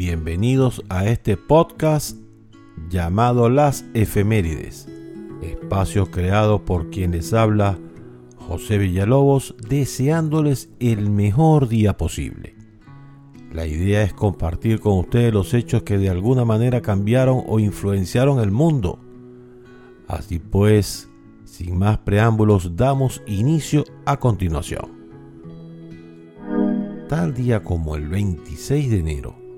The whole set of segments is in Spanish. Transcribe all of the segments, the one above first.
Bienvenidos a este podcast llamado Las Efemérides, espacio creado por quien les habla José Villalobos, deseándoles el mejor día posible. La idea es compartir con ustedes los hechos que de alguna manera cambiaron o influenciaron el mundo. Así pues, sin más preámbulos, damos inicio a continuación. Tal día como el 26 de enero,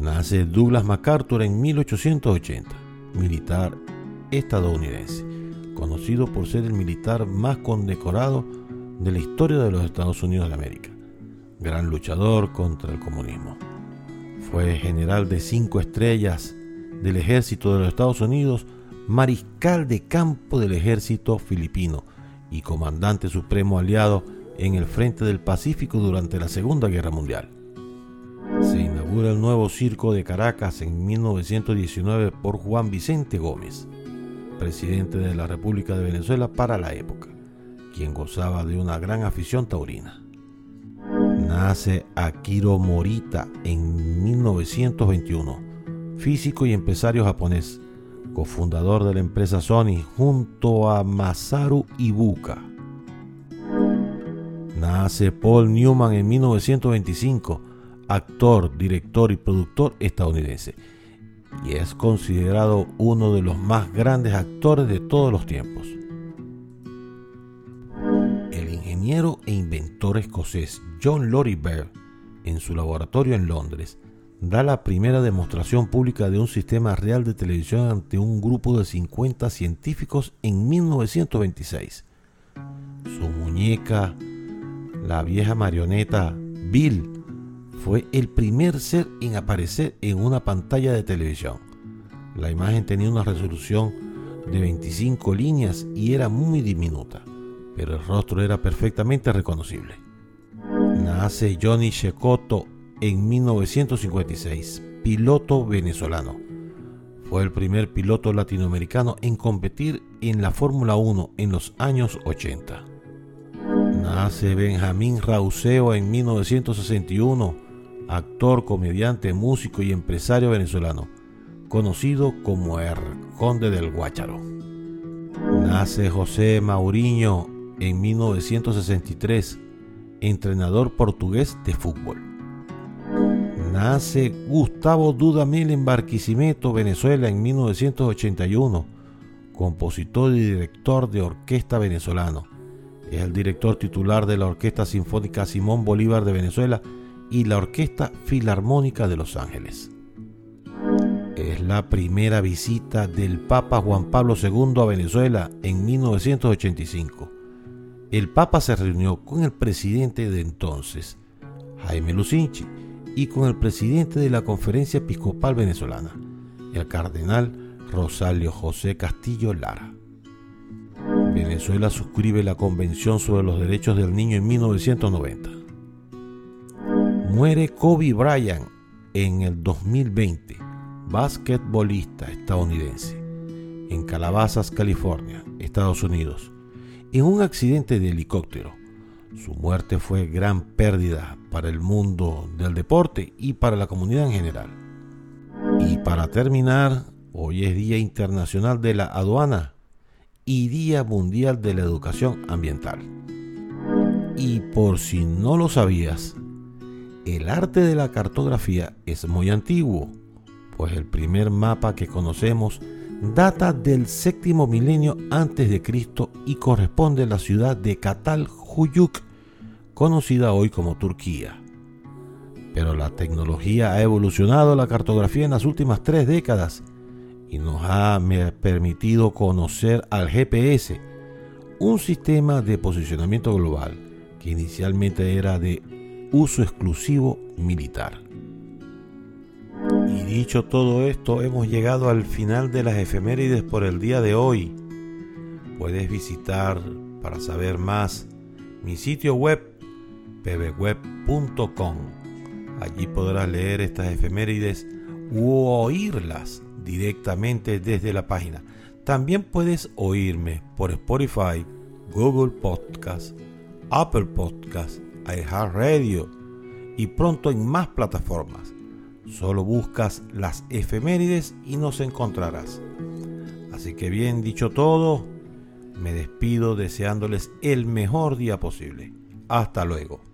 nace Douglas MacArthur en 1880, militar estadounidense, conocido por ser el militar más condecorado de la historia de los Estados Unidos de América, gran luchador contra el comunismo. Fue general de cinco estrellas del ejército de los Estados Unidos, mariscal de campo del ejército filipino y comandante supremo aliado en el frente del Pacífico durante la Segunda Guerra Mundial. El nuevo circo de Caracas en 1919 por Juan Vicente Gómez, presidente de la República de Venezuela para la época, quien gozaba de una gran afición taurina. Nace Akiro Morita en 1921, físico y empresario japonés, cofundador de la empresa Sony junto a Masaru Ibuka Nace Paul Newman en 1925, actor, director y productor estadounidense, y es considerado uno de los más grandes actores de todos los tiempos. El ingeniero e inventor escocés John Lorry Baird, en su laboratorio en Londres, da la primera demostración pública de un sistema real de televisión ante un grupo de 50 científicos en 1926. Su muñeca la vieja marioneta Bill fue el primer ser en aparecer en una pantalla de televisión. La imagen tenía una resolución de 25 líneas y era muy diminuta, pero el rostro era perfectamente reconocible. Nace Johnny Shekoto en 1956, piloto venezolano. Fue el primer piloto latinoamericano en competir en la Fórmula 1 en los años 80. Nace Benjamín Rauseo en 1961, actor, comediante, músico y empresario venezolano, conocido como el Conde del Guácharo. Nace José Mauriño en 1963, entrenador portugués de fútbol. Nace Gustavo Dudamel en Barquisimeto, Venezuela, en 1981, compositor y director de orquesta venezolano es el director titular de la Orquesta Sinfónica Simón Bolívar de Venezuela y la Orquesta Filarmónica de Los Ángeles. Es la primera visita del Papa Juan Pablo II a Venezuela en 1985. El Papa se reunió con el presidente de entonces, Jaime Lucinchi, y con el presidente de la Conferencia Episcopal Venezolana, el cardenal Rosalio José Castillo Lara. Venezuela suscribe la Convención sobre los Derechos del Niño en 1990. Muere Kobe Bryant en el 2020, basquetbolista estadounidense, en Calabasas, California, Estados Unidos, en un accidente de helicóptero. Su muerte fue gran pérdida para el mundo del deporte y para la comunidad en general. Y para terminar, hoy es Día Internacional de la Aduana y Día Mundial de la Educación Ambiental. Y por si no lo sabías, el arte de la cartografía es muy antiguo, pues el primer mapa que conocemos data del séptimo milenio antes de Cristo y corresponde a la ciudad de Huyuk, conocida hoy como Turquía. Pero la tecnología ha evolucionado la cartografía en las últimas tres décadas y nos ha permitido conocer al GPS, un sistema de posicionamiento global que inicialmente era de uso exclusivo militar. Y dicho todo esto, hemos llegado al final de las efemérides por el día de hoy. Puedes visitar para saber más mi sitio web pbweb.com. Allí podrás leer estas efemérides u oírlas directamente desde la página. También puedes oírme por Spotify, Google Podcast, Apple Podcast, iHeartRadio y pronto en más plataformas. Solo buscas las efemérides y nos encontrarás. Así que bien dicho todo, me despido deseándoles el mejor día posible. Hasta luego.